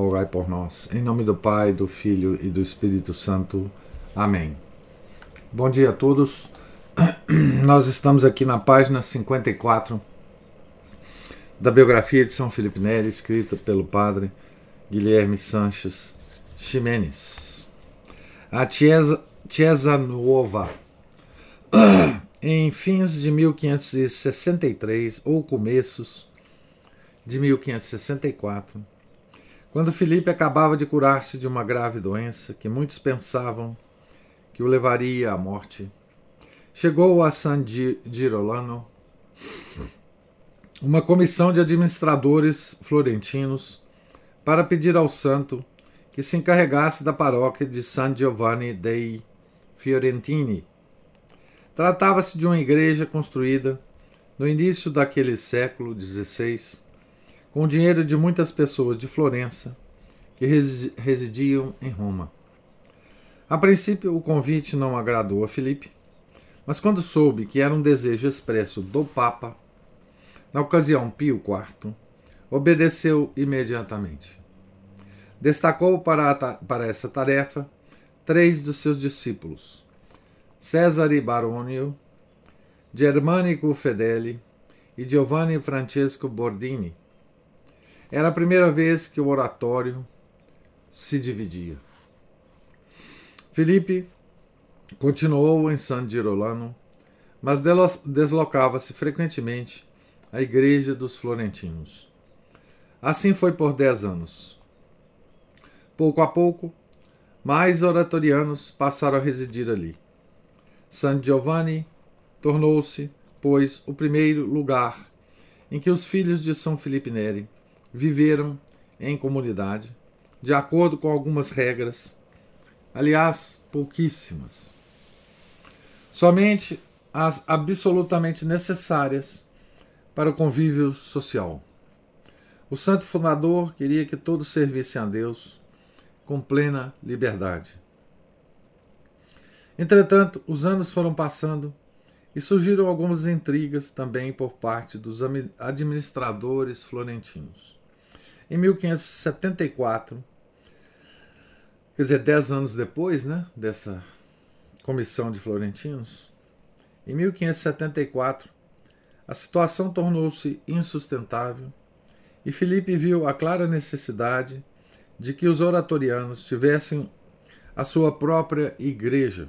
rogai por nós. Em nome do Pai, do Filho e do Espírito Santo. Amém. Bom dia a todos. Nós estamos aqui na página 54 da biografia de São Felipe Neri, escrita pelo padre Guilherme Sanches Ximenes. A Chiesa, Nuova. Em fins de 1563 ou começos de 1564, quando Felipe acabava de curar-se de uma grave doença que muitos pensavam que o levaria à morte, chegou a San Girolano uma comissão de administradores florentinos para pedir ao santo que se encarregasse da paróquia de San Giovanni dei Fiorentini. Tratava-se de uma igreja construída no início daquele século XVI com o dinheiro de muitas pessoas de Florença que residiam em Roma. A princípio, o convite não agradou a Filipe, mas quando soube que era um desejo expresso do Papa, na ocasião Pio IV, obedeceu imediatamente. Destacou para, para essa tarefa três dos seus discípulos, Cesare Baronio, Germanico Fedeli e Giovanni Francesco Bordini, era a primeira vez que o oratório se dividia. Felipe continuou em San Girolano, mas deslocava-se frequentemente à igreja dos florentinos. Assim foi por dez anos. Pouco a pouco, mais oratorianos passaram a residir ali. San Giovanni tornou-se, pois, o primeiro lugar em que os filhos de São Felipe Neri viveram em comunidade, de acordo com algumas regras, aliás, pouquíssimas. Somente as absolutamente necessárias para o convívio social. O santo fundador queria que todos servissem a Deus com plena liberdade. Entretanto, os anos foram passando e surgiram algumas intrigas também por parte dos administradores florentinos. Em 1574, quer dizer, dez anos depois né, dessa comissão de florentinos, em 1574, a situação tornou-se insustentável e Filipe viu a clara necessidade de que os oratorianos tivessem a sua própria igreja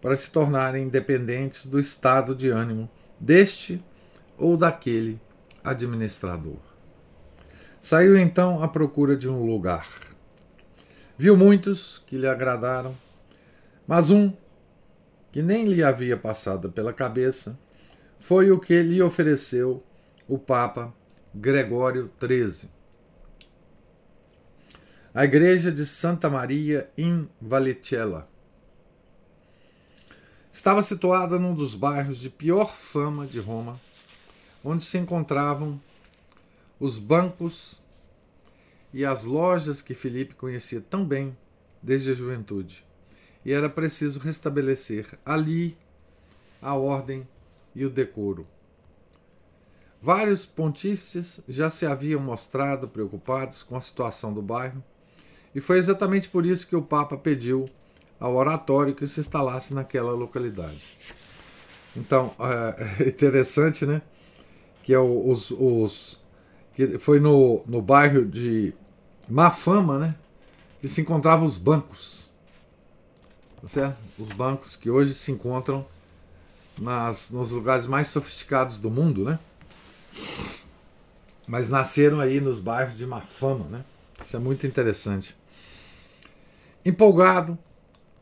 para se tornarem independentes do estado de ânimo deste ou daquele administrador. Saiu então à procura de um lugar. Viu muitos que lhe agradaram, mas um que nem lhe havia passado pela cabeça foi o que lhe ofereceu o Papa Gregório XIII. A igreja de Santa Maria in Vallicella estava situada num dos bairros de pior fama de Roma, onde se encontravam os bancos e as lojas que Felipe conhecia tão bem desde a juventude. E era preciso restabelecer ali a ordem e o decoro. Vários pontífices já se haviam mostrado preocupados com a situação do bairro, e foi exatamente por isso que o Papa pediu ao oratório que se instalasse naquela localidade. Então, é interessante, né? Que é os, os que foi no, no bairro de má fama, né? Que se encontravam os bancos. Tá certo? Os bancos que hoje se encontram nas, nos lugares mais sofisticados do mundo, né? Mas nasceram aí nos bairros de má fama, né? Isso é muito interessante. Empolgado,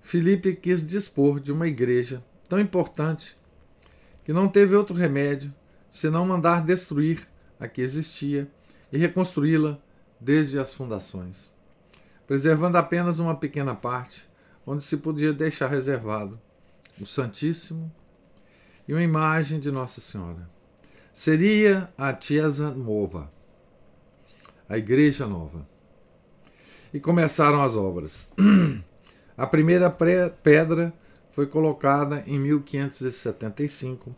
Felipe quis dispor de uma igreja tão importante que não teve outro remédio senão mandar destruir a que existia e reconstruí-la desde as fundações. Preservando apenas uma pequena parte, onde se podia deixar reservado o Santíssimo e uma imagem de Nossa Senhora. Seria a Chiesa Nova, a Igreja Nova. E começaram as obras. A primeira pedra foi colocada em 1575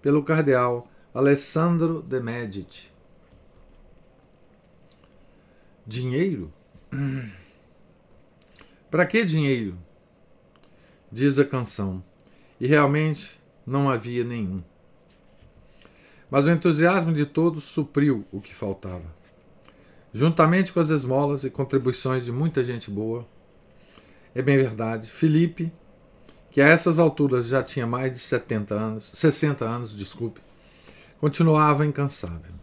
pelo cardeal Alessandro de Medici. Dinheiro? Para que dinheiro? Diz a canção. E realmente não havia nenhum. Mas o entusiasmo de todos supriu o que faltava. Juntamente com as esmolas e contribuições de muita gente boa, é bem verdade, Felipe, que a essas alturas já tinha mais de 70 anos, 60 anos, desculpe, continuava incansável.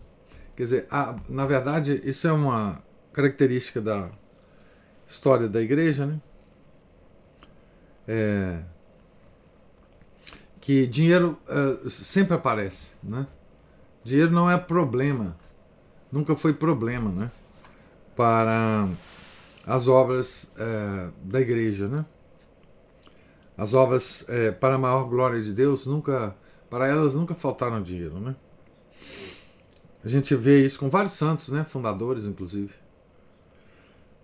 Quer dizer, a, na verdade, isso é uma característica da história da igreja, né? É, que dinheiro é, sempre aparece, né? Dinheiro não é problema, nunca foi problema, né? Para as obras é, da igreja, né? As obras é, para a maior glória de Deus nunca, para elas nunca faltaram dinheiro, né? A gente vê isso com vários santos, né? Fundadores, inclusive.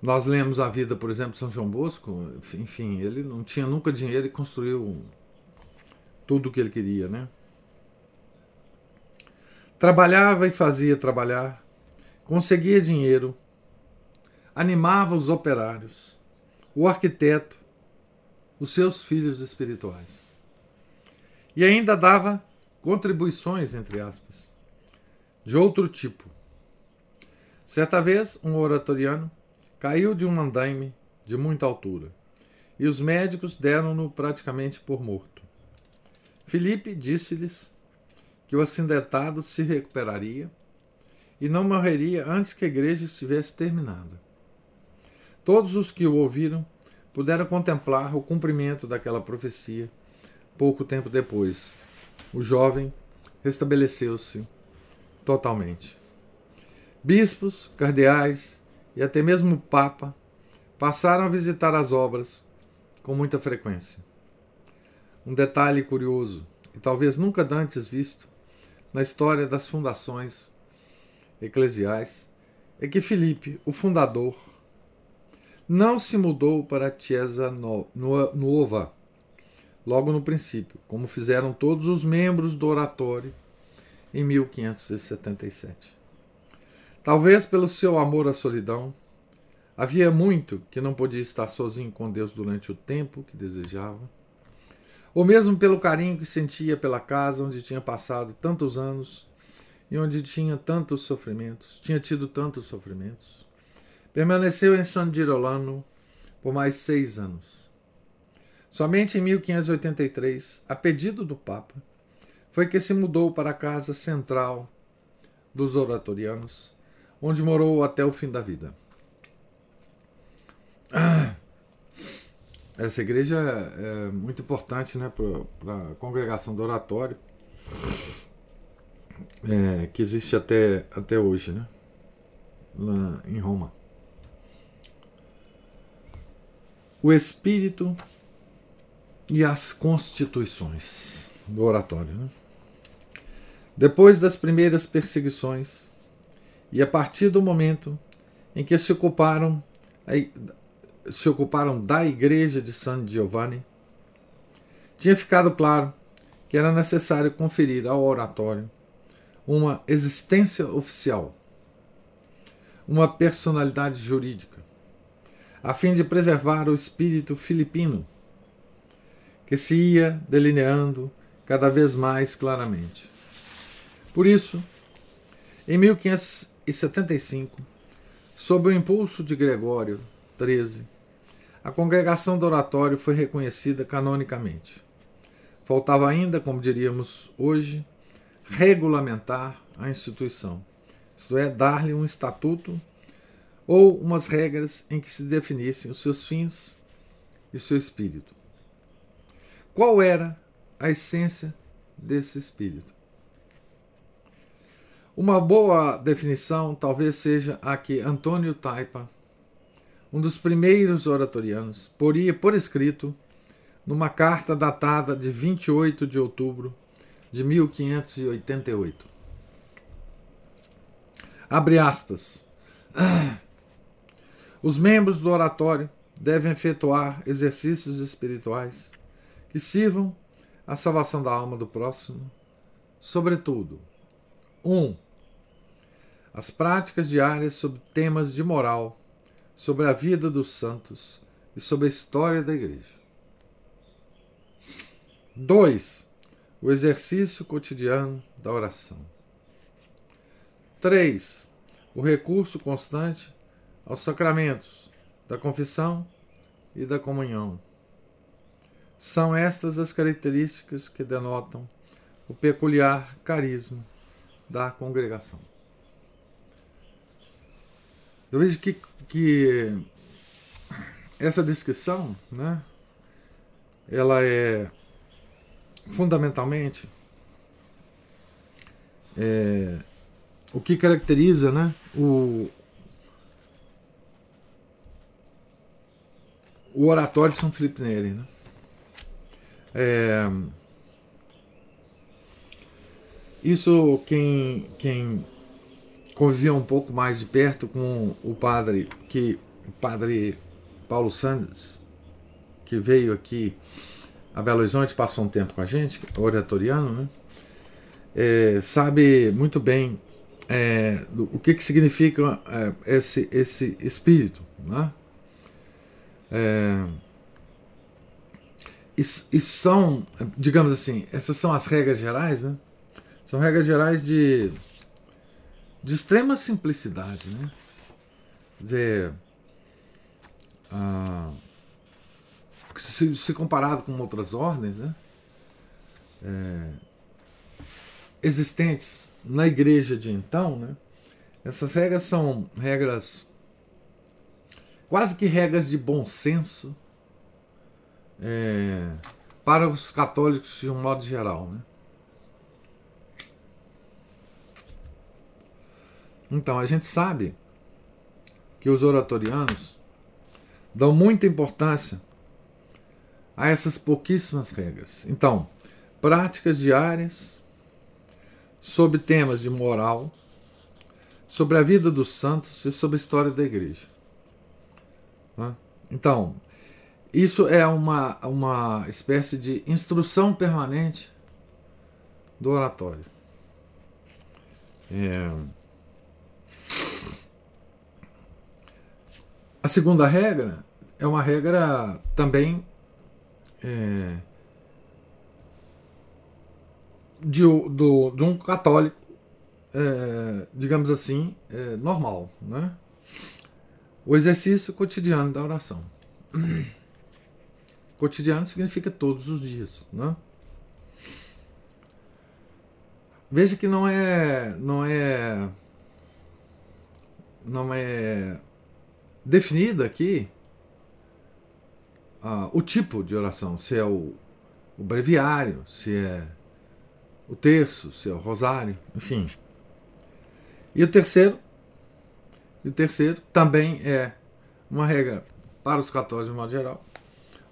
Nós lemos a vida, por exemplo, de São João Bosco, enfim, ele não tinha nunca dinheiro e construiu tudo o que ele queria, né? Trabalhava e fazia trabalhar, conseguia dinheiro, animava os operários, o arquiteto, os seus filhos espirituais. E ainda dava contribuições, entre aspas, de outro tipo. Certa vez, um oratoriano Caiu de um andaime de muita altura, e os médicos deram-no praticamente por morto. Filipe disse-lhes que o acidentado se recuperaria e não morreria antes que a igreja estivesse terminada. Todos os que o ouviram puderam contemplar o cumprimento daquela profecia pouco tempo depois. O jovem restabeleceu-se totalmente. Bispos, cardeais, e até mesmo o Papa passaram a visitar as obras com muita frequência. Um detalhe curioso, e talvez nunca antes visto na história das fundações eclesiais, é que Filipe, o fundador, não se mudou para Chiesa Nuova logo no princípio, como fizeram todos os membros do oratório em 1577. Talvez pelo seu amor à solidão, havia muito que não podia estar sozinho com Deus durante o tempo que desejava, ou mesmo pelo carinho que sentia pela casa onde tinha passado tantos anos e onde tinha tantos sofrimentos, tinha tido tantos sofrimentos. Permaneceu em San Girolamo por mais seis anos. Somente em 1583, a pedido do Papa, foi que se mudou para a casa central dos oratorianos, onde morou até o fim da vida. Ah, essa igreja é muito importante né, para a congregação do oratório, é, que existe até, até hoje, né, lá em Roma. O espírito e as constituições do oratório. Né? Depois das primeiras perseguições, e a partir do momento em que se ocuparam, se ocuparam da igreja de San Giovanni, tinha ficado claro que era necessário conferir ao oratório uma existência oficial, uma personalidade jurídica, a fim de preservar o espírito filipino, que se ia delineando cada vez mais claramente. Por isso, em 1500 75, sob o impulso de Gregório XIII, a congregação do oratório foi reconhecida canonicamente. Faltava ainda, como diríamos hoje, regulamentar a instituição, isto é, dar-lhe um estatuto ou umas regras em que se definissem os seus fins e seu espírito. Qual era a essência desse espírito? Uma boa definição talvez seja a que Antônio Taipa, um dos primeiros oratorianos, poria por escrito, numa carta datada de 28 de outubro de 1588. Abre aspas. Os membros do oratório devem efetuar exercícios espirituais que sirvam à salvação da alma do próximo, sobretudo 1. Um, as práticas diárias sobre temas de moral, sobre a vida dos santos e sobre a história da Igreja. 2. O exercício cotidiano da oração. 3. O recurso constante aos sacramentos da confissão e da comunhão. São estas as características que denotam o peculiar carisma da congregação. Eu vejo que, que essa descrição, né, ela é fundamentalmente é, o que caracteriza né, o, o oratório de São Felipe Neri. Né? É, isso quem, quem convivia um pouco mais de perto com o padre que o padre Paulo Santos que veio aqui a Belo Horizonte passou um tempo com a gente oratoriano né? É, sabe muito bem é, do, o que que significa é, esse esse espírito né? É, e, e, são digamos assim essas são as regras gerais né são regras gerais de de extrema simplicidade, né? Quer dizer, ah, se, se, comparado com outras ordens, né? É, existentes na igreja de então, né? Essas regras são regras quase que regras de bom senso é, para os católicos de um modo geral, né? Então, a gente sabe que os oratorianos dão muita importância a essas pouquíssimas regras. Então, práticas diárias sobre temas de moral, sobre a vida dos santos e sobre a história da igreja. Né? Então, isso é uma, uma espécie de instrução permanente do oratório. É. A segunda regra é uma regra também é, de, do, de um católico, é, digamos assim, é, normal. Né? O exercício cotidiano da oração. Cotidiano significa todos os dias. Né? Veja que não é, não é, não é definido aqui uh, o tipo de oração, se é o, o breviário, se é o terço, se é o rosário, enfim. E o terceiro, e o terceiro também é uma regra para os católicos de modo geral,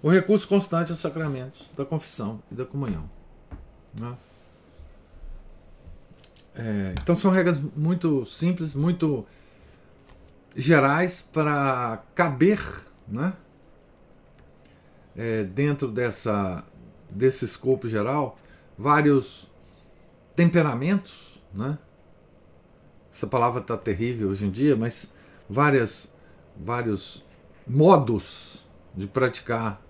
o recurso constante aos sacramentos da confissão e da comunhão. Né? É, então são regras muito simples, muito gerais para caber né, é, dentro dessa, desse escopo geral vários temperamentos. Né? Essa palavra está terrível hoje em dia, mas várias, vários modos de praticar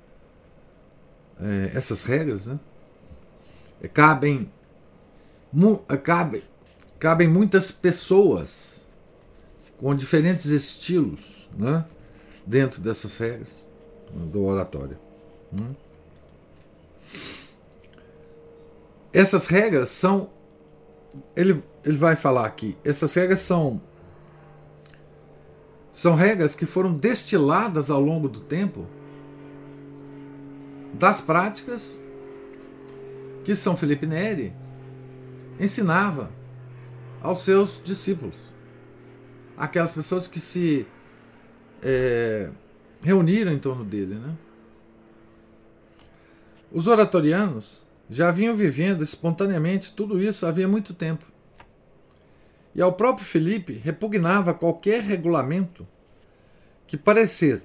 é, essas regras. Né? É, cabem, mu, é, cabem, cabem muitas pessoas com diferentes estilos né, dentro dessas regras do oratório. Né. Essas regras são. Ele, ele vai falar aqui, essas regras são. São regras que foram destiladas ao longo do tempo das práticas que São Felipe Neri ensinava aos seus discípulos aquelas pessoas que se é, reuniram em torno dele. Né? Os oratorianos já vinham vivendo espontaneamente tudo isso havia muito tempo. E ao próprio Felipe repugnava qualquer regulamento que parecesse,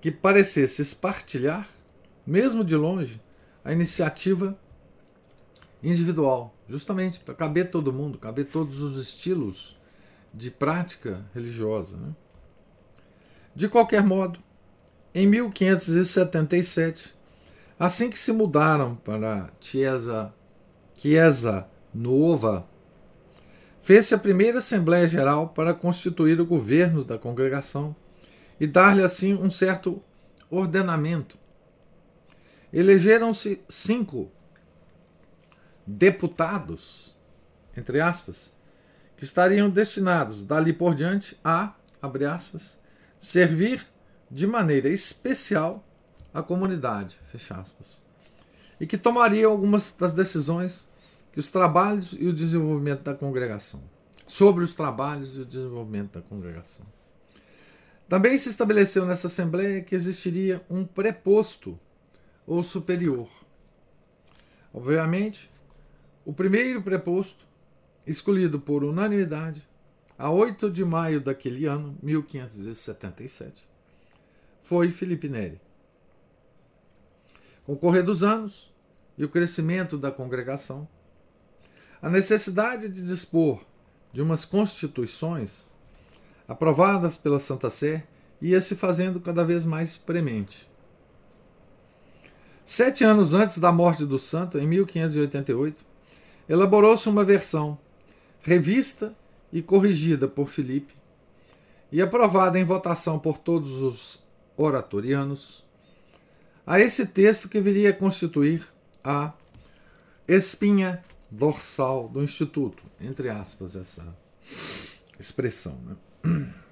que parecesse espartilhar, mesmo de longe, a iniciativa individual, justamente para caber todo mundo, caber todos os estilos de prática religiosa. Né? De qualquer modo, em 1577, assim que se mudaram para Chiesa, Chiesa Nova, fez-se a primeira Assembleia Geral para constituir o governo da congregação e dar-lhe assim um certo ordenamento. Elegeram-se cinco deputados, entre aspas, que estariam destinados dali por diante a, abre aspas, servir de maneira especial a comunidade, fecha aspas, e que tomaria algumas das decisões que os trabalhos e o desenvolvimento da congregação, sobre os trabalhos e o desenvolvimento da congregação. Também se estabeleceu nessa assembleia que existiria um preposto ou superior. Obviamente, o primeiro preposto, escolhido por unanimidade, a 8 de maio daquele ano, 1577, foi Felipe Neri. Com o correr dos anos e o crescimento da congregação, a necessidade de dispor de umas constituições aprovadas pela Santa Sé ia se fazendo cada vez mais premente. Sete anos antes da morte do santo, em 1588, elaborou-se uma versão, revista e corrigida por Filipe, e aprovada em votação por todos os oratorianos, a esse texto que viria a constituir a espinha dorsal do Instituto, entre aspas, essa expressão. Né?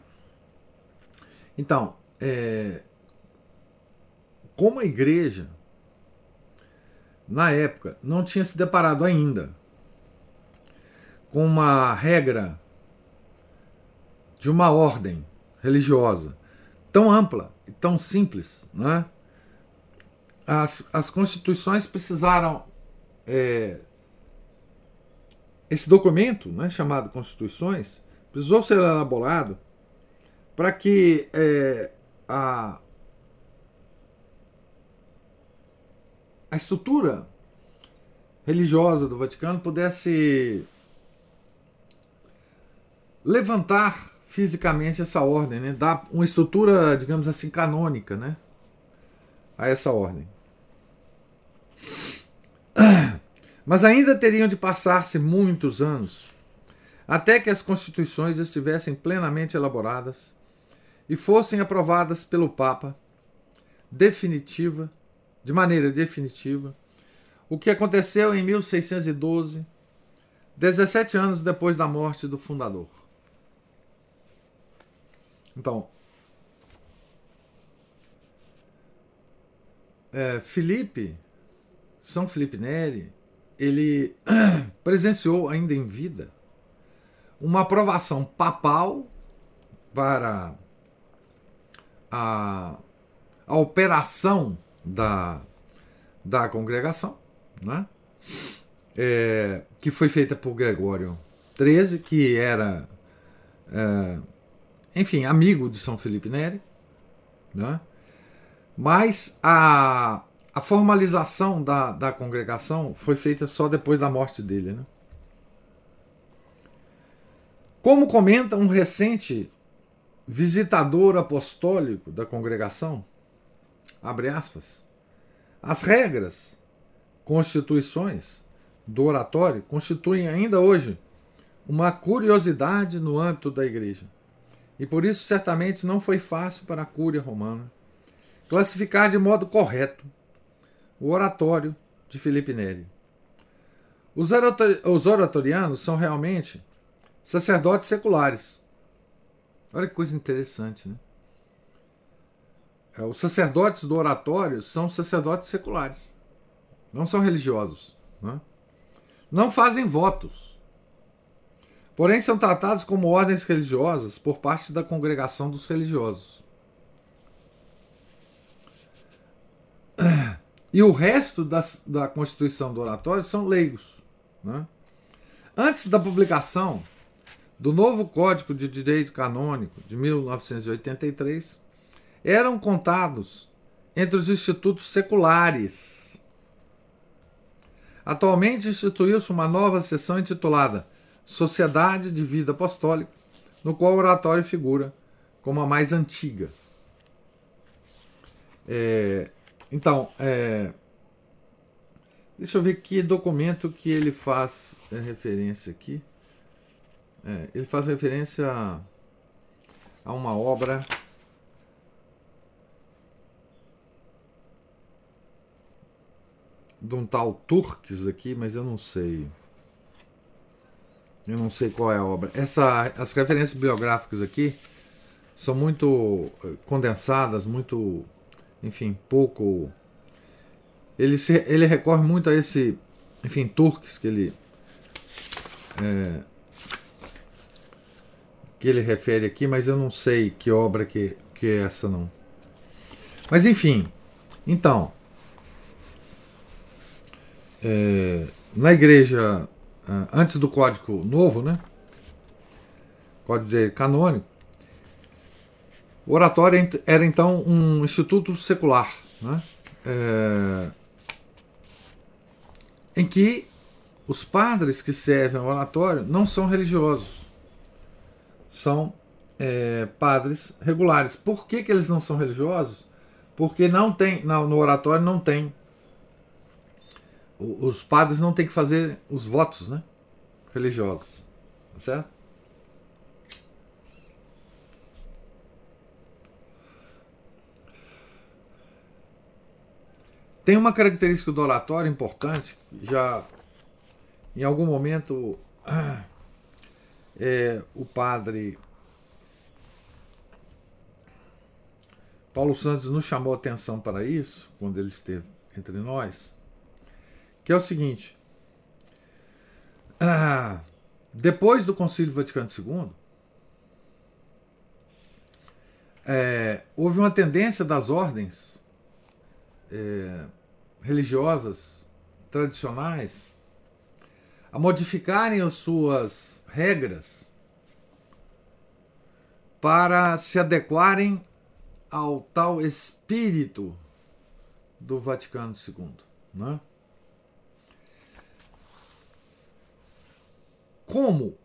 Então, é, como a igreja, na época, não tinha se deparado ainda com uma regra de uma ordem religiosa tão ampla e tão simples, né? as, as constituições precisaram. É, esse documento, né, chamado Constituições, precisou ser elaborado para que é, a, a estrutura religiosa do Vaticano pudesse levantar fisicamente essa ordem, né? dar uma estrutura, digamos assim, canônica né? a essa ordem. Mas ainda teriam de passar-se muitos anos até que as constituições estivessem plenamente elaboradas e fossem aprovadas pelo Papa definitiva, de maneira definitiva, o que aconteceu em 1612, 17 anos depois da morte do fundador. Então, é, Felipe, São Felipe Neri, ele presenciou ainda em vida uma aprovação papal para a, a operação da, da congregação, né? É, que foi feita por Gregório XIII, que era, é, enfim, amigo de São Felipe Neri, né? mas a, a formalização da, da congregação foi feita só depois da morte dele. Né? Como comenta um recente visitador apostólico da congregação, abre aspas, as regras, constituições do oratório constituem ainda hoje uma curiosidade no âmbito da igreja. E por isso certamente não foi fácil para a cúria romana classificar de modo correto o oratório de Filipe Neri. Os, oratorianos são realmente sacerdotes seculares. Olha que coisa interessante, né? É, os sacerdotes do oratório são sacerdotes seculares, não são religiosos. Né? Não fazem votos. Porém, são tratados como ordens religiosas por parte da congregação dos religiosos. e o resto das, da constituição do oratório são leigos. Né? Antes da publicação do novo Código de Direito Canônico de 1983, eram contados entre os institutos seculares. Atualmente instituiu-se uma nova seção intitulada Sociedade de Vida Apostólica, no qual o oratório figura como a mais antiga. É, então, é, deixa eu ver que documento que ele faz é, referência aqui. É, ele faz referência a, a uma obra de um tal Turques aqui, mas eu não sei. Eu não sei qual é a obra. Essa, as referências biográficas aqui são muito eh, condensadas, muito, enfim, pouco. Ele, se, ele recorre muito a esse, enfim, Turques que ele é, que ele refere aqui, mas eu não sei que obra que, que é essa não. Mas enfim, então é, na igreja, antes do Código Novo, né? Código Canônico, o oratório era então um instituto secular, né? É, em que os padres que servem ao oratório não são religiosos, são é, padres regulares. Por que, que eles não são religiosos? Porque não tem, no oratório não tem os padres não têm que fazer os votos né, religiosos. Tá certo? Tem uma característica do oratório importante, já em algum momento é, o padre Paulo Santos nos chamou atenção para isso, quando ele esteve entre nós que é o seguinte: ah, depois do Concílio Vaticano II, é, houve uma tendência das ordens é, religiosas tradicionais a modificarem as suas regras para se adequarem ao tal espírito do Vaticano II. Né? Como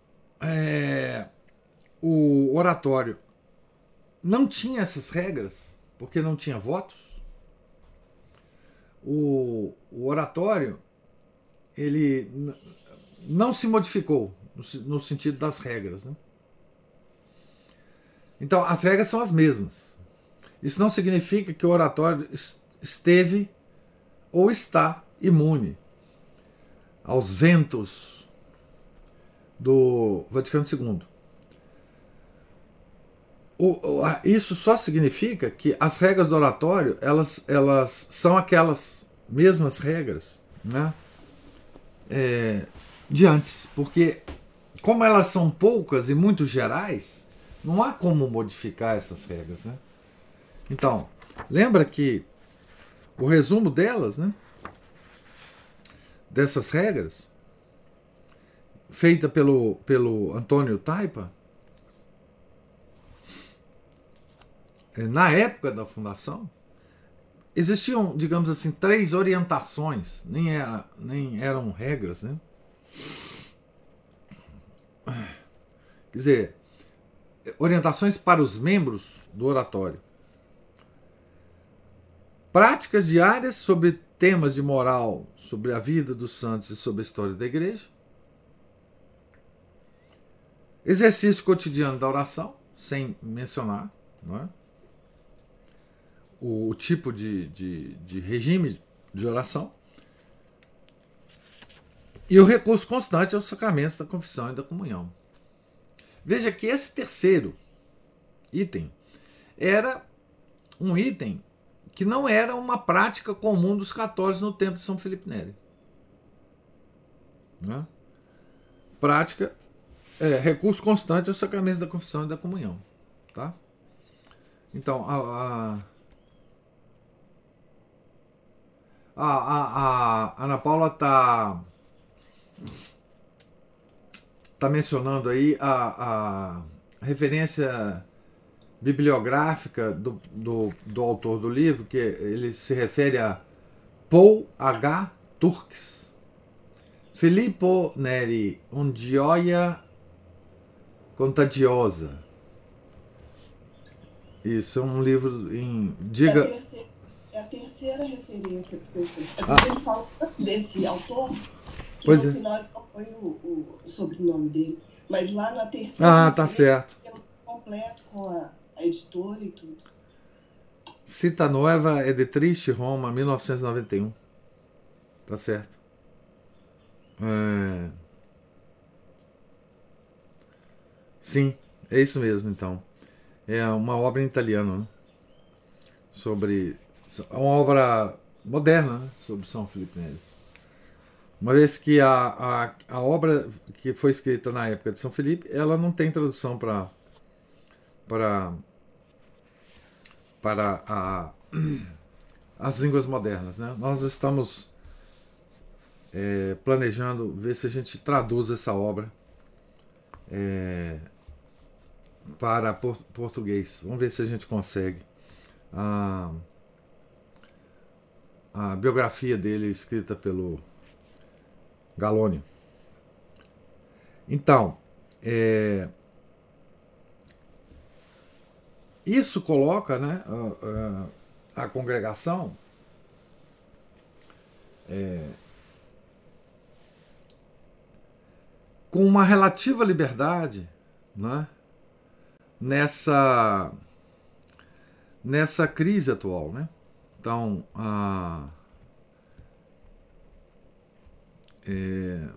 é, o oratório não tinha essas regras, porque não tinha votos, o, o oratório ele não se modificou no, no sentido das regras. Né? Então, as regras são as mesmas. Isso não significa que o oratório esteve ou está imune aos ventos do Vaticano II. O, isso só significa que as regras do oratório elas, elas são aquelas mesmas regras né, é, de antes, porque como elas são poucas e muito gerais, não há como modificar essas regras. Né? Então, lembra que o resumo delas, né, dessas regras, feita pelo, pelo Antônio Taipa, é, na época da fundação, existiam, digamos assim, três orientações, nem, era, nem eram regras, né? Quer dizer, orientações para os membros do oratório. Práticas diárias sobre temas de moral, sobre a vida dos santos e sobre a história da igreja Exercício cotidiano da oração, sem mencionar não é? o, tipo de, de, de regime de oração. E o recurso constante aos sacramentos da confissão e da comunhão. Veja que esse terceiro item era um item que não era uma prática comum dos católicos no tempo de São Felipe Neri. Né? Prática é, recurso constante aos sacramentos da confissão e da comunhão. Tá? Então, a, a, A, a, Ana Paula está tá mencionando aí a, a referência bibliográfica do, do, do autor do livro, que ele se refere a Paul H. Turks. Filippo Neri, un gioia contagiosa. Isso é um livro em. Diga. É a terceira, é a terceira referência que foi feita. É ah. ele fala desse autor, que pois no é. final só foi o, o, sobrenome dele. Mas lá na terceira. Ah, tá certo. Completo com a, a editora e tudo. Cita Nova é de Triste Roma, 1991. Tá certo. É... Sim, é isso mesmo então. É uma obra em italiano, né? Sobre. É uma obra moderna né? sobre São Felipe Neri. Uma vez que a, a, a obra que foi escrita na época de São Felipe, ela não tem tradução para para para a, as línguas modernas. Né? Nós estamos é, planejando ver se a gente traduz essa obra é, para por, português. Vamos ver se a gente consegue. A, a biografia dele escrita pelo Galônio. Então, é, isso coloca né, a, a, congregação é, com uma relativa liberdade né, nessa, nessa crise atual. Né? Então, a, é,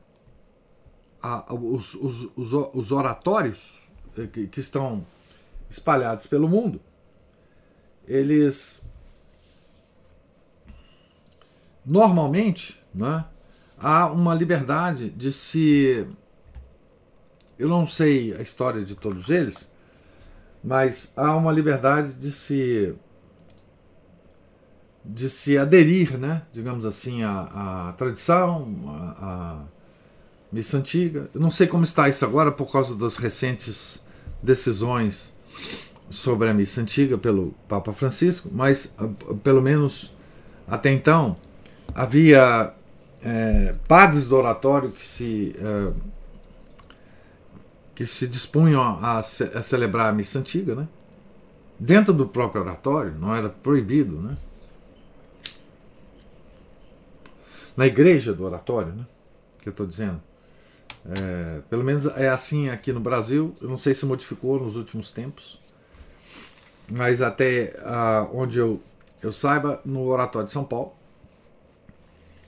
a, os, os, os, os, oratórios é, que, que estão espalhados pelo mundo, eles normalmente né, há uma liberdade de se eu não sei a história de todos eles, mas há uma liberdade de se de se aderir, né, digamos assim, à, à tradição, à, à missa antiga. Eu não sei como está isso agora por causa das recentes decisões sobre a missa antiga pelo Papa Francisco, mas ah, pelo menos até então havia é, padres do oratório que se é, que se dispunham a, ce a, celebrar a missa antiga, né? Dentro do próprio oratório, não era proibido, né? Na igreja do oratório, né? Que eu estou dizendo. É, pelo menos é assim aqui no Brasil. Eu não sei se modificou nos últimos tempos, mas até ah, onde eu, eu saiba, no Oratório de São Paulo,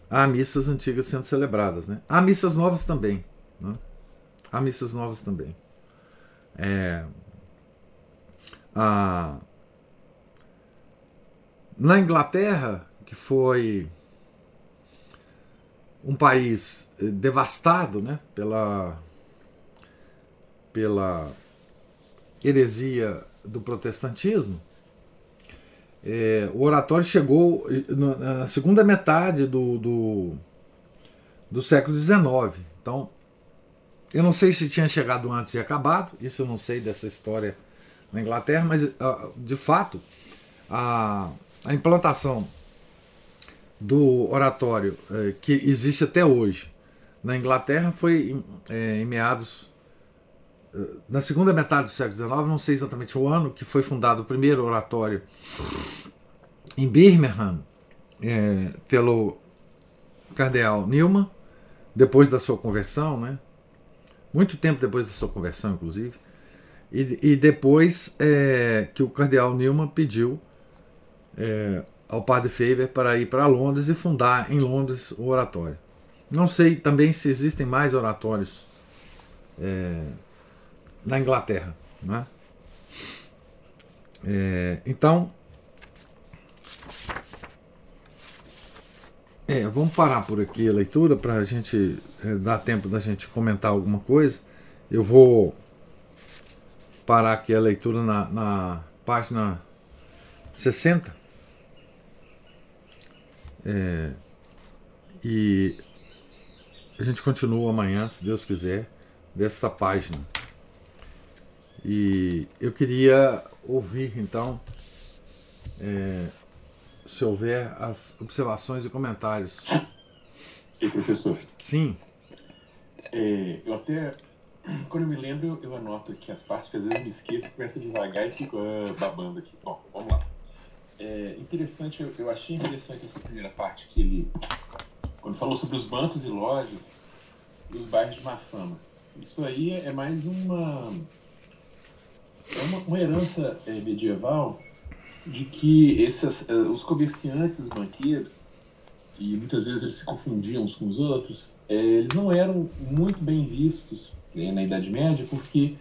há missas antigas sendo celebradas. Né? Há missas novas também. Né? Há missas novas também. É, a, na Inglaterra, que foi um país eh, devastado né, pela, pela heresia do protestantismo, é, o oratório chegou eh, na segunda metade do, do, do século XIX. Então, eu não sei se tinha chegado antes e acabado, isso eu não sei dessa história na Inglaterra, mas ah, de fato a, a implantação do oratório eh, que existe até hoje na Inglaterra foi eh, em meados eh, na segunda metade do século XIX, não sei exatamente o ano que foi fundado o primeiro oratório em Birmingham pelo cardeal Newman depois da sua conversão, né? Muito tempo depois da sua conversão, inclusive, e, e depois é, que o cardeal Newman pediu é, ao padre Faber para ir para Londres e fundar em Londres o oratório. Não sei também se existem mais oratórios é, na Inglaterra. Né? É, então, É, vamos parar por aqui a leitura para a gente é, dar tempo da gente comentar alguma coisa. Eu vou parar aqui a leitura na, na página 60. É, e a gente continua amanhã, se Deus quiser, desta página. E eu queria ouvir, então, é, se houver as observações e comentários. E professor? Sim. É, eu até, quando eu me lembro, eu anoto aqui as partes que às vezes eu me esqueço, começo devagar e fico ah, babando aqui. Bom, vamos lá. É interessante, eu, eu achei interessante essa primeira parte que ele, quando falou sobre os bancos e lojas e os bairros de má fama. Isso aí é mais uma, é uma, uma herança é, medieval de que esses, é, os comerciantes, os banqueiros, e muitas vezes eles se confundiam uns com os outros, é, eles não eram muito bem vistos né, na Idade Média, porque,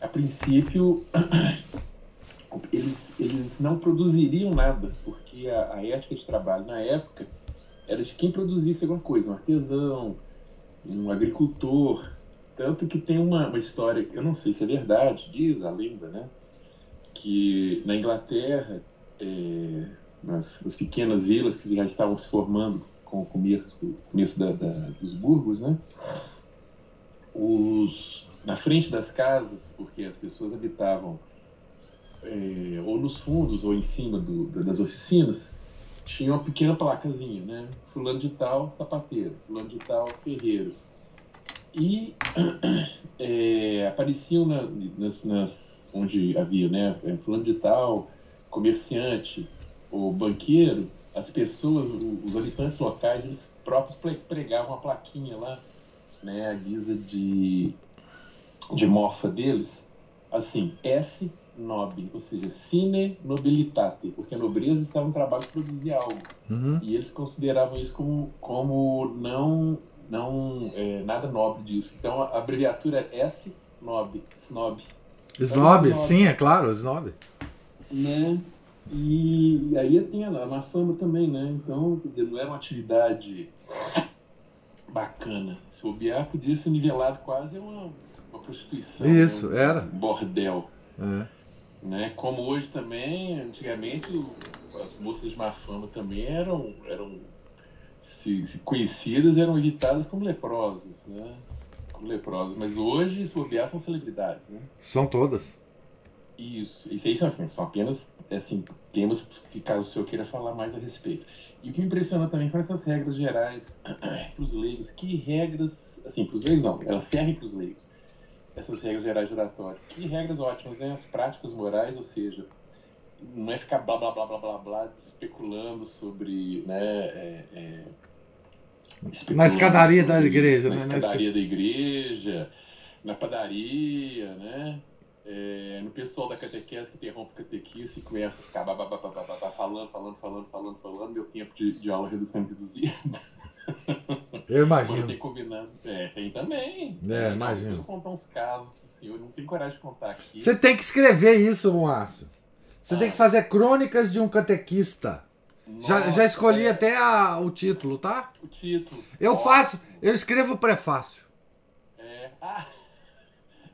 a princípio, eles, eles não produziriam nada, porque a, a, ética de trabalho na época era de quem produzisse alguma coisa, um artesão, um agricultor. Tanto que tem uma, uma história, eu não sei se é verdade, diz a lenda, né? Que na Inglaterra, é, nas, nas pequenas vilas que já estavam se formando com o começo, começo da, da, dos burgos, né? Os, na frente das casas, porque as pessoas habitavam é, ou nos fundos ou em cima do, das oficinas, tinha uma pequena placazinha, né? Fulano de tal, sapateiro. Fulano de tal, ferreiro. E é, apareciam na, nas, nas, onde havia, né? É, fulano de tal, comerciante ou banqueiro, as pessoas, os habitantes locais, eles próprios pregavam a plaquinha lá, né? A guisa de, de mofa deles, assim, S nobre, ou seja, sine nobilitate, porque a nobreza estava no trabalho de produzir algo. Uhum. E eles consideravam isso como, como não, não é, nada nobre disso. Então a abreviatura é S nobre, snob. Snob, então, sim, é claro, snob. Né? E aí tem a, a má fama também, né? Então, quer dizer, não era uma atividade bacana. Se o biar podia ser nivelado quase a uma, uma prostituição. Isso, né? era. Bordel. É. Né? Como hoje também, antigamente as moças de má fama também eram, eram se, se conhecidas, eram evitadas como leprosos, né? Leprosos. Mas hoje, se bobear, são celebridades, né? São todas. Isso. Isso aí são, assim, são apenas assim, temas que caso o senhor queira falar mais a respeito. E o que me impressiona também são essas regras gerais para os leigos. Que regras, assim, para os leigos não, elas servem para os leigos essas regras gerais de oratório. Que regras ótimas, né? As práticas morais, ou seja, não é ficar blá blá blá blá blá blá especulando sobre, né? É, é, na escadaria da igreja, na né? escadaria da igreja, na padaria, né? É, no pessoal da catequese que interrompe a catequista e começa a ficar babá, babá, babá, falando, falando, falando, falando, falando, meu tempo de, de aula reduzindo, reduzido. Eu imagino. Tem combinado. É, tem também. É, é imagino. Eu contar uns casos pro senhor, não tem coragem de contar aqui. Você tem que escrever isso, Márcio. Você ah. tem que fazer crônicas de um catequista. Nossa, já, já escolhi é. até a, o título, tá? O título. Eu Ótimo. faço, eu escrevo o prefácio. É. Ah,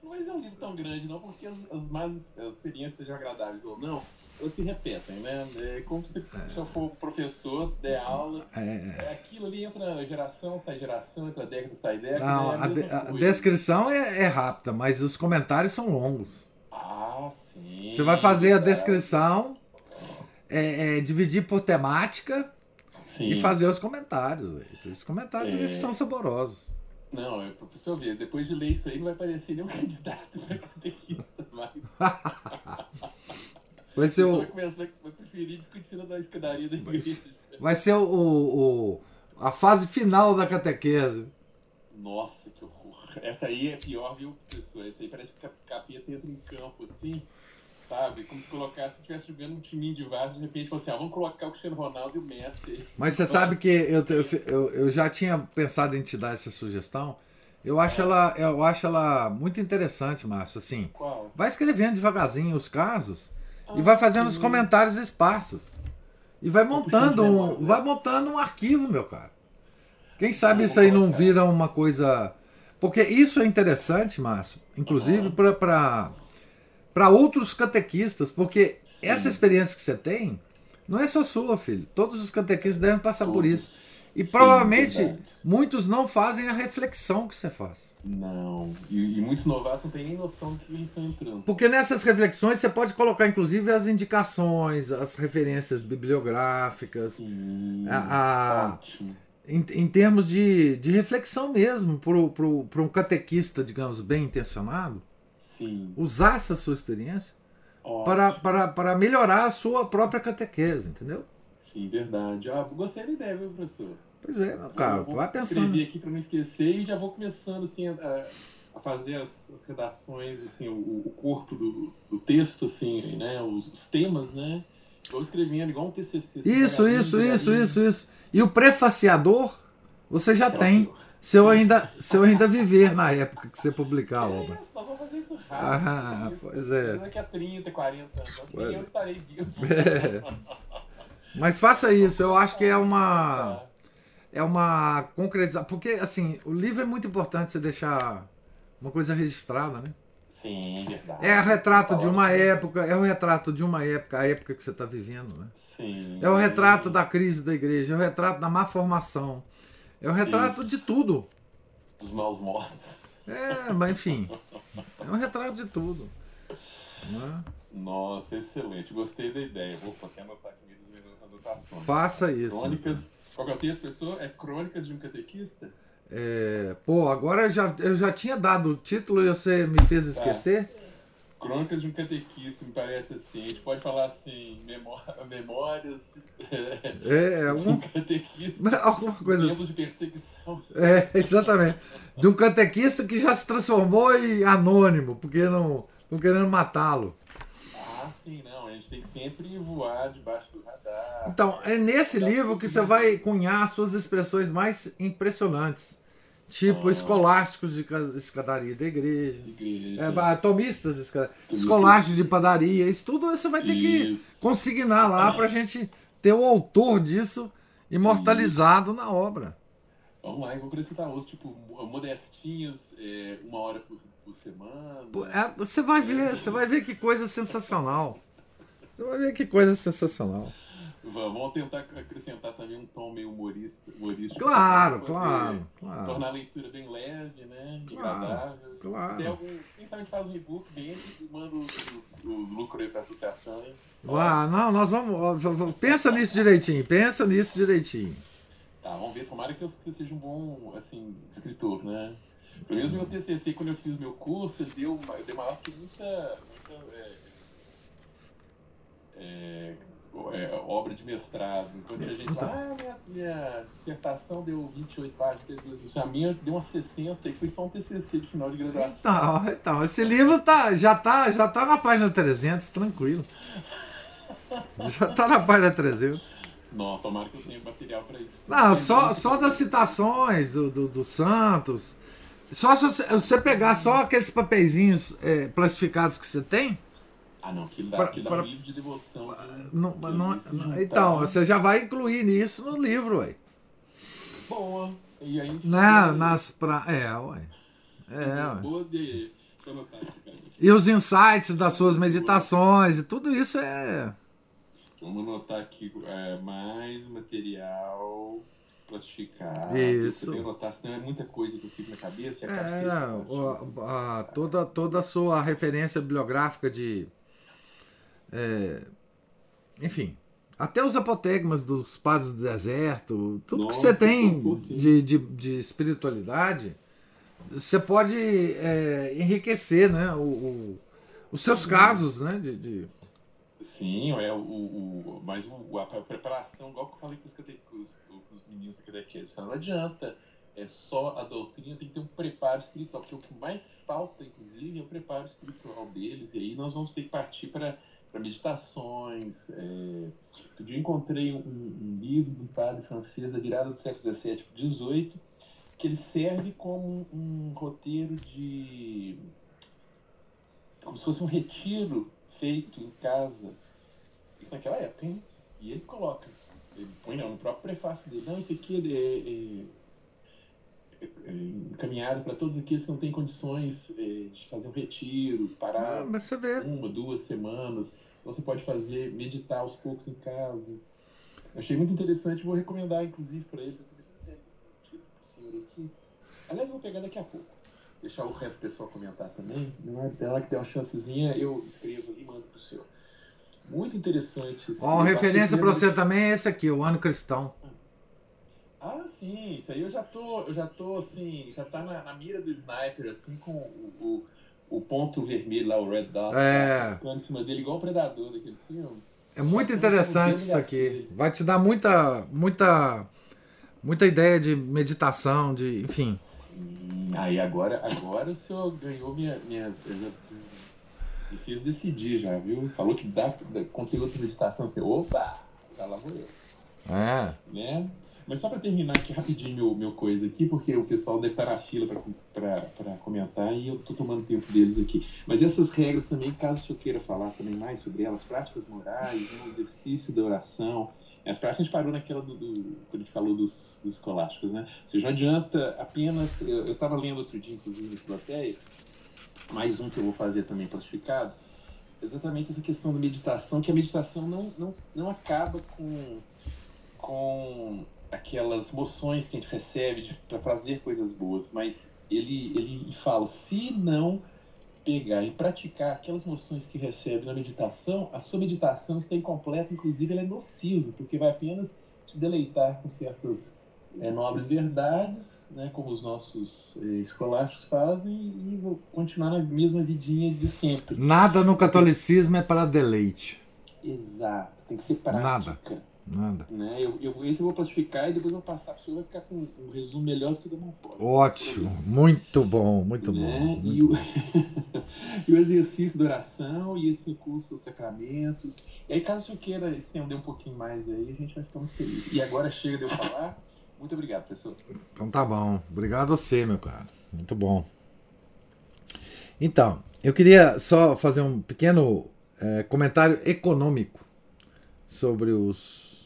não vai ser um livro tão grande, não, porque as, as más experiências sejam agradáveis ou não elas se repetem, né? É como se você for professor, der aula. É, é. é. Aquilo ali entra geração, sai geração, entra década, sai década. Não, né? a, de, a descrição é, é, rápida, mas os comentários são longos. Ah, sim. Você vai fazer a descrição, é, é, dividir por temática sim. e fazer os comentários. Os comentários é... são saborosos. Não, é para o professor ver. Depois de ler isso aí, não vai parecer nenhum candidato para catequista mais. Vai ser o. Vai, vai preferir discutindo da escadaria da igreja. Vai ser o, o, o, a fase final da catequese. Nossa, que horror. Essa aí é pior, viu, pessoal? Essa aí parece que o capeta entra em campo assim, sabe? Como se colocasse, se estivesse jogando um timinho de vaso, de repente falou assim: ah, vamos colocar o Cristiano Ronaldo e o Messi. Mas você sabe que eu, eu, eu já tinha pensado em te dar essa sugestão. Eu acho, é. ela, eu acho ela muito interessante, Márcio. Assim, Qual? vai escrevendo devagarzinho os casos e vai fazendo os comentários esparsos. E vai montando um, vai montando um arquivo, meu cara. Quem sabe isso aí não vira uma coisa. Porque isso é interessante, Márcio, inclusive para outros catequistas, porque essa experiência que você tem Não é só sua, filho. Todos os catequistas devem passar Todos. por isso. E Sim, provavelmente verdade. muitos não fazem a reflexão que você faz. Não. E, e, muitos novatos não têm nem noção do que eles estão entrando. Porque nessas reflexões você pode colocar, inclusive, as indicações, as referências bibliográficas. Sim. A, a em, em, termos de, de reflexão mesmo, para um catequista, digamos, bem intencionado, Sim. usar essa sua experiência para, para, para melhorar a sua própria catequese, entendeu? Sim, verdade. Ah, gostei da ideia, viu, professor? Pois é, meu cara, vai pensando. Escrevi aqui para não esquecer e já vou começando assim a, a fazer as, as, redações, assim, o, o corpo do, do, texto, assim, né, os, os, temas, né? Vou escrevendo igual um TCC. Assim, isso, isso, isso, isso, isso. E o prefaciador você já tem. Se eu, ainda, se eu ainda viver na época que você publicar a obra. Isso, nós vamos fazer isso rápido. Ah, isso, pois é. Daqui a 30, 40 anos. Eu estarei vivo. É. Mas faça isso, eu acho que é uma. É uma concretização. Porque, assim, o livro é muito importante você deixar uma coisa registrada, né? Sim, verdade. É o retrato de uma época, é o retrato de uma época, a época que você está vivendo, né? Sim. É o retrato da crise da igreja, é o retrato da má formação, é o retrato Isso. de tudo. Dos maus mortos. É, mas enfim, é um retrato de tudo. Né? Nossa, excelente, gostei da ideia. Vou até anotar aqui anotações. Faça isso. Crônicas. Qual que é o texto, pessoa? É Crônicas de um Catequista? É, pô, agora eu já, eu já tinha dado o título e você me fez tá. esquecer. Tá. Crônicas de um Catequista, me parece assim. A gente pode falar assim, memórias é, de um catequista. Alguma coisa assim. de perseguição. É, exatamente. De um catequista que já se transformou em anônimo, porque não, não querendo matá-lo. Ah, sim, não. A gente tem que sempre voar debaixo do então, é nesse livro que você vai cunhar suas expressões mais impressionantes. Tipo, ah. escolásticos de escadaria da igreja. igreja. É, tomistas escadaria, escolásticos de padaria. Isso tudo você vai ter isso. que consignar lá para a gente ter o autor disso imortalizado isso. na obra. Vamos lá, eu vou acrescentar outros, tipo, modestinhos, é, uma hora por, por semana. É, você vai ver, você vai ver que coisa sensacional. Você vai ver que coisa sensacional. Vamos tentar acrescentar também um tom meio humorista, humorístico. Claro, claro, claro. Tornar a leitura bem leve, né? Claro, agradável. Claro. Se algum, quem sabe a gente faz um e-book, vende e manda os, os, os lucros aí para a associação. Hein? Ah, não, nós vamos. Pensa nisso direitinho, pensa nisso direitinho. Tá, vamos ver. Tomara que eu, seja um bom assim, escritor, né? Pelo menos meu TCC, quando eu fiz meu curso, deu, eu dei maior que muita. muita é, é, é, obra de mestrado. Enquanto a gente fala, ah, minha, minha dissertação deu 28 páginas, a minha deu umas 60 e foi só um TCC de final de graduação. Então, então esse livro tá, já, tá, já tá na página 300, tranquilo. Já tá na página 300. Não, tomara que eu tenha material para isso. Não, só, só das citações do, do, do Santos. Só se você pegar só aqueles papeizinhos é, plastificados que você tem, ah, não, aquilo dá, pra, aquilo dá pra, um livro de devoção. De, não, de não, não então, você já vai incluir nisso no livro, ué. Boa. E aí. Na, nas pra, é, ué. É, ué. De, e os insights das suas meditações e tudo isso é. Vamos anotar aqui é, mais material plastificado. Isso. Eu anotar, senão é muita coisa que eu fico na cabeça. A é, a, a, toda, toda a sua referência bibliográfica de é, enfim, até os apotegmas dos padres do deserto, tudo Nossa, que você tem de, de, de, espiritualidade, você pode é, enriquecer né, o, o, os seus Sim. casos né, de, de... Sim, é o, o, mas o, a preparação, igual que eu falei com os, os, os meninos da catequese, não adianta é só a doutrina, tem que ter um preparo espiritual, porque o que mais falta, inclusive, é o preparo espiritual deles, e aí nós vamos ter que partir para para meditações. É... Um dia encontrei um, um, livro um padre francês da virada do século XVII para XVIII, que ele serve como um, roteiro de. como se fosse um retiro feito em casa. Isso naquela época, hein? E ele coloca, ele põe não, no próprio prefácio dele, não, isso aqui é, é, é encaminhado para todos aqueles que não têm condições é, de fazer um retiro, parar ah, uma, duas semanas você pode fazer, meditar aos poucos em casa. Achei muito interessante, vou recomendar, inclusive, para eles. Senhor aqui. Aliás, vou pegar daqui a pouco. Deixar o resto do pessoal comentar também. Não é ela que deu uma chancezinha, eu escrevo e mando para o senhor. Muito interessante. Ó, referência para você também é esse aqui, o Ano Cristão. Ah, sim, isso aí eu já tô, eu já tô assim, já tá na, na mira do sniper, assim, com o, o, o, ponto vermelho lá, o red dot, é... em cima dele, igual o predador daquele filme. É muito interessante isso aqui. Vai te dar muita, muita, muita ideia de meditação, de, enfim. Sim. Aí agora, agora o senhor ganhou minha, minha me fez decidir já, viu? Falou que dá, dá conteúdo de meditação, assim, opa, já lá vou eu. É. Né? Mas só para terminar aqui rapidinho meu, meu coisa aqui, porque o pessoal deve estar na fila para comentar e eu tô tomando tempo deles aqui. Mas essas regras também, caso senhor queira falar também mais sobre elas, práticas morais, né, o exercício da oração. As práticas a gente parou naquela do, do quando a gente falou dos, dos escolásticos, né? Ou não adianta apenas. Eu estava lendo outro dia, inclusive, no Filoteia, mais um que eu vou fazer também plastificado, exatamente essa questão da meditação, que a meditação não, não, não acaba com, com aquelas moções que a gente recebe para fazer coisas boas, mas ele, ele fala, se não pegar e praticar aquelas moções que recebe na meditação, a sua meditação está incompleta, inclusive ela é nociva, porque vai apenas te deleitar com certas é, nobres verdades, né, como os nossos é, escolásticos fazem, e continuar na mesma vidinha de sempre. Nada no catolicismo é para deleite. Exato, tem que ser prática. Nada. Nada. Né? Eu, eu, esse eu vou plastificar e depois eu vou passar para o senhor, vai ficar com um resumo melhor do que o da Monfort. Ótimo, muito bom, muito né? bom. Muito e, o... e, o... exercício da oração e esse curso dos sacramentos. E aí, caso o senhor queira estender um pouquinho mais aí, a gente vai ficar muito feliz. E agora chega de eu falar. Muito obrigado, pessoal. Então tá bom. Obrigado a você, meu cara. Muito bom. Então, eu queria só fazer um pequeno é, comentário econômico sobre os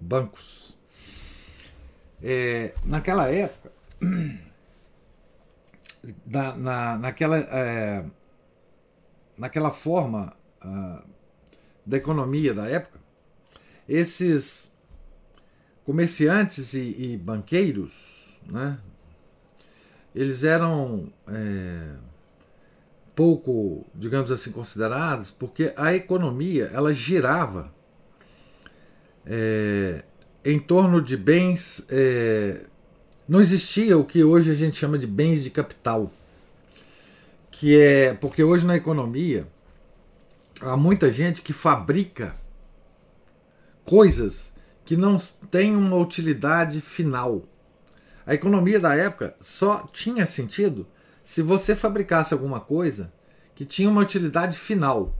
bancos. É, naquela época, na, na, naquela, é, naquela forma uh, da economia da época, esses comerciantes e, e banqueiros, né, eles eram é, pouco, digamos assim, considerados, porque a economia ela girava é, em torno de bens. É, não existia o que hoje a gente chama de bens de capital, que é porque hoje na economia há muita gente que fabrica coisas que não têm uma utilidade final. A economia da época só tinha sentido se você fabricasse alguma coisa que tinha uma utilidade final.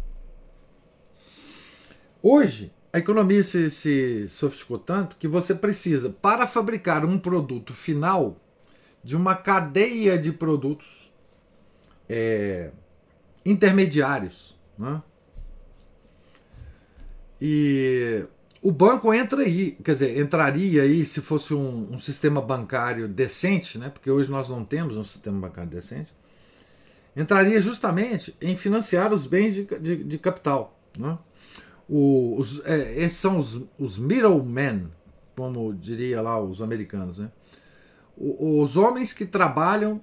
Hoje, a economia se, se sofisticou tanto que você precisa, para fabricar um produto final, de uma cadeia de produtos é, intermediários. Né? E o banco entra aí, quer dizer, entraria aí se fosse um, um, sistema bancário decente, né? porque hoje nós não temos um sistema bancário decente, entraria justamente em financiar os bens de, de, de capital. Né? Os, é, esses são os, os middlemen, como diria lá os americanos. Né? O, os homens que trabalham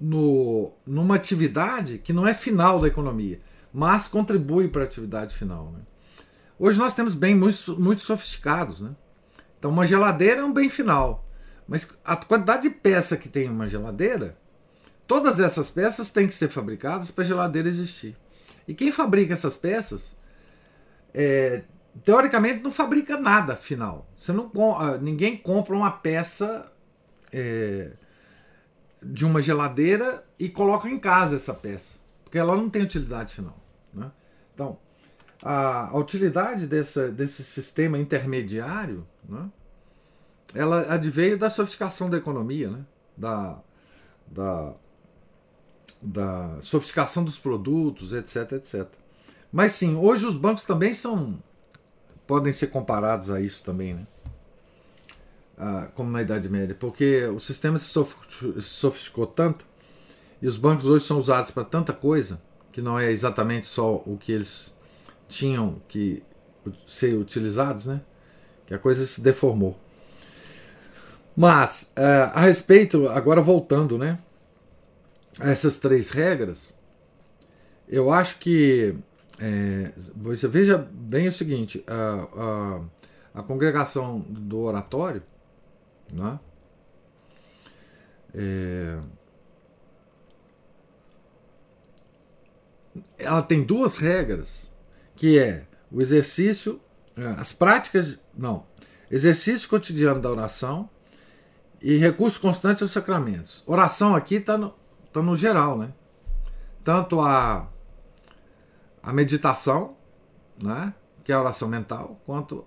no, numa atividade que não é final da economia, mas contribui para a atividade final. Né? Hoje nós temos bens muito, muito sofisticados. Né? Então, uma geladeira é um bem final. Mas a quantidade de peça que tem uma geladeira, todas essas peças têm que ser fabricadas para a geladeira existir. E quem fabrica essas peças, é, teoricamente, não fabrica nada final. Você não, ah, ninguém compra uma peça é, de uma geladeira e coloca em casa essa peça, porque ela não tem utilidade final. Né? Então, a, a utilidade desse sistema intermediário, né, ela adveio da sofisticação da economia, né, da, da, da sofisticação dos produtos, etc, etc. Mas sim, hoje os bancos também são podem ser comparados a isso também, né? Ah, como na Idade Média, porque o sistema se sofisticou tanto e os bancos hoje são usados para tanta coisa que não é exatamente só o que eles tinham que ser utilizados, né? Que a coisa se deformou. Mas, uh, a respeito, agora voltando, né? A essas três regras, eu acho que é, você veja bem o seguinte: a, a, a congregação do oratório, né? É, ela tem duas regras, que é o exercício, é, as práticas, não, exercício cotidiano da oração e recurso constante aos sacramentos. Oração aqui está no, tá no geral, né? Tanto a, a meditação, né? que é a oração mental, quanto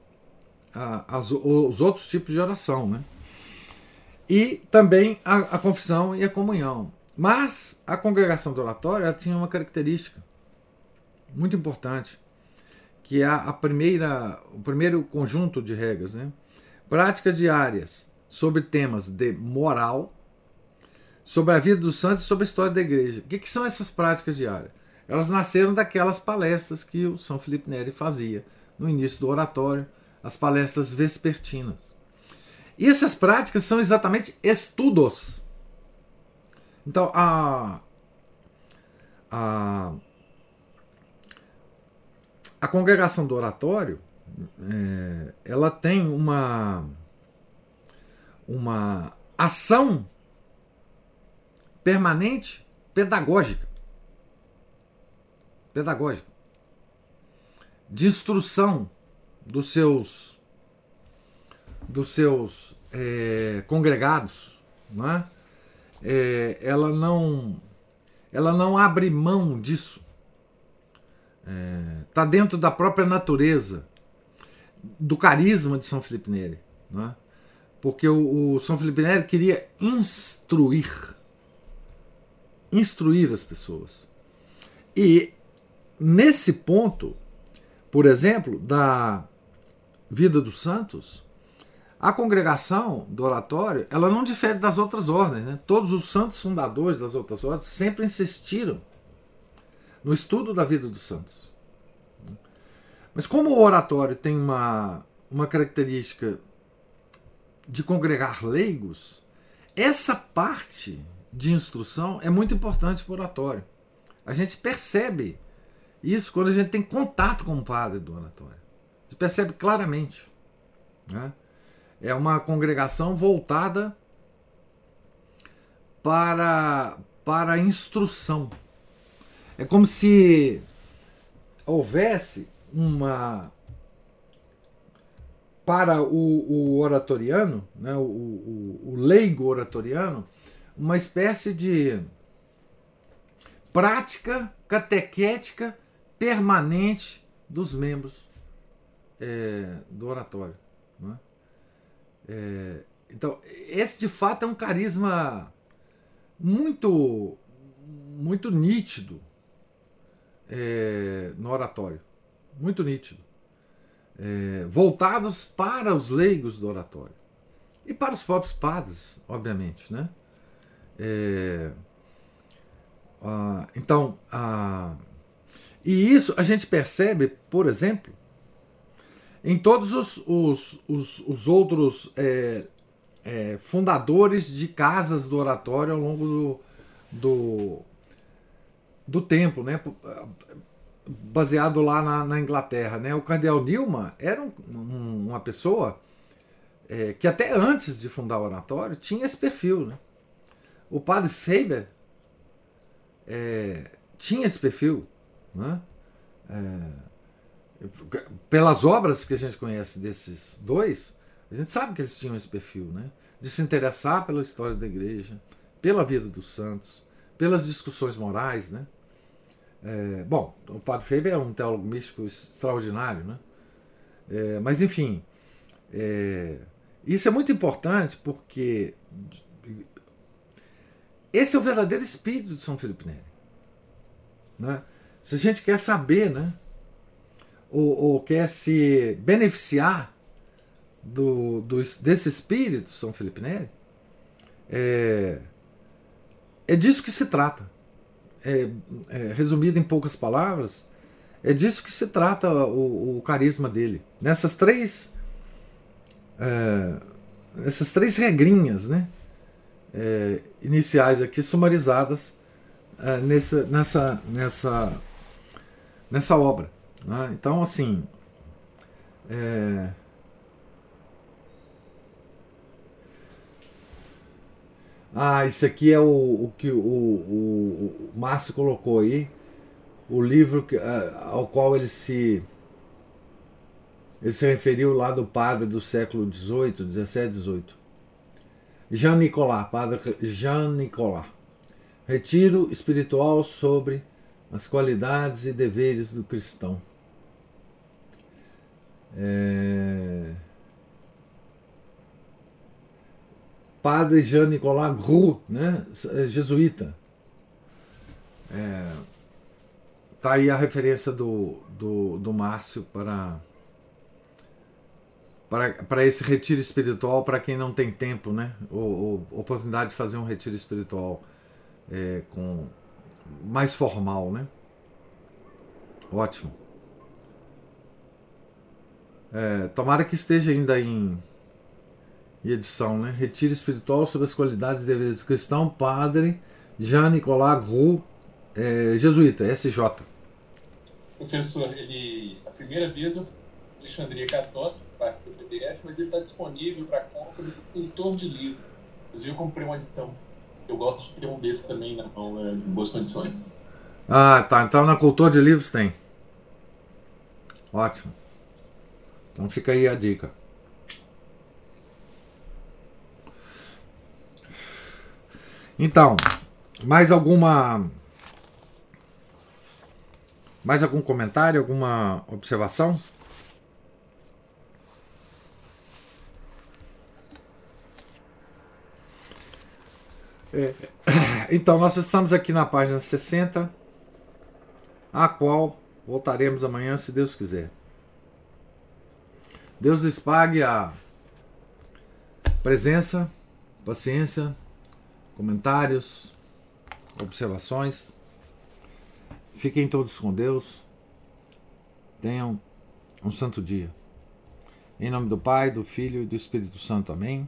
a, as, os outros tipos de oração, né? E também a, a confissão e a comunhão. Mas a congregação do oratório tinha uma característica muito importante, que é a primeira, o primeiro conjunto de regras, né? Práticas diárias sobre temas de moral, sobre a vida dos santos e sobre a história da igreja. O que, que são essas práticas diárias? Elas nasceram daquelas palestras que o São Felipe Neri fazia no início do oratório, as palestras vespertinas. E essas práticas são exatamente estudos. Então, a, a a congregação do oratório é, ela tem uma uma ação permanente pedagógica pedagógica de instrução dos seus dos seus é, congregados não é? é? ela não ela não abre mão disso Está é, tá dentro da própria natureza, do carisma de São Felipe Neri. Né? Porque o, o São Felipe Neri queria instruir, instruir as pessoas. E nesse ponto, por exemplo, da vida dos santos, a congregação do oratório, ela não difere das outras ordens. Né? Todos os santos fundadores das outras ordens sempre insistiram no estudo da vida dos santos. Mas como o oratório tem uma, uma característica de congregar leigos, essa parte de instrução é muito importante para o oratório. A gente percebe isso quando a gente tem contato com o padre do oratório. Gente percebe claramente. Né? É uma congregação voltada para, para a instrução. É como se houvesse uma para o, o oratoriano, né, o, o, o, leigo oratoriano, uma espécie de prática catequética permanente dos membros é, do oratório. Né? É, então, esse de fato é um carisma muito, muito nítido é, no oratório. Muito nítido. É, voltados para os leigos do oratório. E para os próprios padres, obviamente. Né? Ah, então, ah, e isso a gente percebe, por exemplo, em todos os, os, os, os outros é, é, fundadores de casas do oratório ao longo do, do, do tempo, né? baseado lá na, na, Inglaterra. Né? O cardeal Newman era um, um, uma pessoa é, que até antes de fundar o oratório tinha esse perfil. Né? O padre Faber é, tinha esse perfil. Né? É, pelas obras que a gente conhece desses dois, a gente sabe que eles tinham esse perfil, né? de se interessar pela história da igreja, pela vida dos santos, pelas discussões morais, né? É, bom, o Padre Faber é um teólogo místico extraordinário, né? É, mas enfim, é, isso é muito importante porque esse é o verdadeiro espírito de São Felipe Neri. Né? Se a gente quer saber, né? Ou, ou quer se beneficiar do, do, desse espírito, São Felipe Neri, é, é disso que se trata. É, é, resumido em poucas palavras, é disso que se trata o, o carisma dele. Nessas três. É, essas três regrinhas né, é, iniciais aqui, sumarizadas é, nessa, nessa, nessa, nessa obra. Né? Então, assim. É, Ah, isso aqui é o, o que o, o, o Márcio colocou aí, o livro que, uh, ao qual ele se ele se referiu lá do padre do século XVIII, XVII, XVIII. Jean Nicolas, padre Jean Nicolas. Retiro espiritual sobre as qualidades e deveres do cristão. É... Padre Jean-Nicolas Gru, né, é, jesuíta. É, tá aí a referência do, do, do Márcio para, para, para esse retiro espiritual para quem não tem tempo, né? Ou, ou oportunidade de fazer um retiro espiritual é, com mais formal, né? Ótimo. É, tomara que esteja ainda em e edição, né? Retiro espiritual sobre as qualidades e deveres do cristão, padre Jean-Nicolas Roux, é, jesuíta, SJ. Professor, ele, a primeira vez eu Alexandria Católica, parte do PDF, mas ele está disponível para compra no cultor de livro. Inclusive eu comprei uma edição. Eu gosto de ter um desse também na mão, né, em boas condições. Ah, tá. Então na cultor de livros tem. Ótimo. Então fica aí a dica. Então, mais alguma. Mais algum comentário, alguma observação? É, então, nós estamos aqui na página 60, a qual voltaremos amanhã, se Deus quiser. Deus lhes pague a presença, paciência, comentários, observações. Fiquem todos com Deus. Tenham um santo dia. Em nome do Pai, do Filho e do Espírito Santo. Amém.